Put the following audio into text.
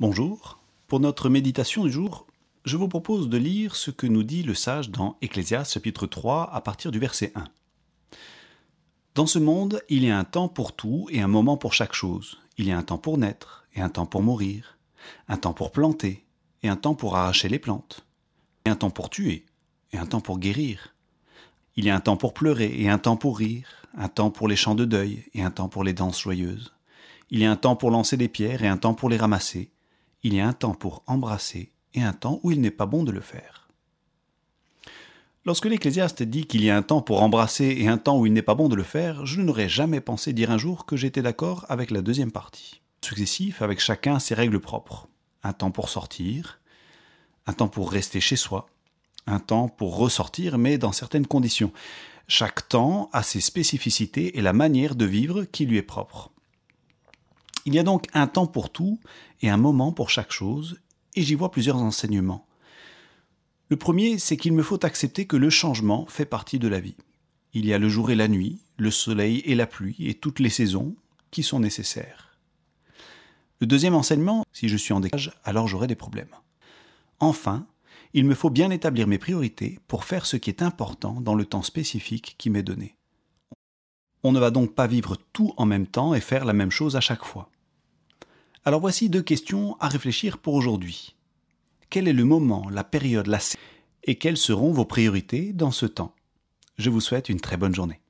Bonjour. Pour notre méditation du jour, je vous propose de lire ce que nous dit le sage dans Ecclésiaste chapitre 3 à partir du verset 1. Dans ce monde, il y a un temps pour tout et un moment pour chaque chose. Il y a un temps pour naître et un temps pour mourir, un temps pour planter et un temps pour arracher les plantes, un temps pour tuer et un temps pour guérir. Il y a un temps pour pleurer et un temps pour rire, un temps pour les chants de deuil et un temps pour les danses joyeuses. Il y a un temps pour lancer des pierres et un temps pour les ramasser. Il y a un temps pour embrasser et un temps où il n'est pas bon de le faire. Lorsque l'Ecclésiaste dit qu'il y a un temps pour embrasser et un temps où il n'est pas bon de le faire, je n'aurais jamais pensé dire un jour que j'étais d'accord avec la deuxième partie. Successif, avec chacun ses règles propres. Un temps pour sortir, un temps pour rester chez soi, un temps pour ressortir, mais dans certaines conditions. Chaque temps a ses spécificités et la manière de vivre qui lui est propre. Il y a donc un temps pour tout et un moment pour chaque chose, et j'y vois plusieurs enseignements. Le premier, c'est qu'il me faut accepter que le changement fait partie de la vie. Il y a le jour et la nuit, le soleil et la pluie, et toutes les saisons qui sont nécessaires. Le deuxième enseignement, si je suis en décalage, alors j'aurai des problèmes. Enfin, il me faut bien établir mes priorités pour faire ce qui est important dans le temps spécifique qui m'est donné. On ne va donc pas vivre tout en même temps et faire la même chose à chaque fois. Alors voici deux questions à réfléchir pour aujourd'hui. Quel est le moment, la période, la et quelles seront vos priorités dans ce temps? Je vous souhaite une très bonne journée.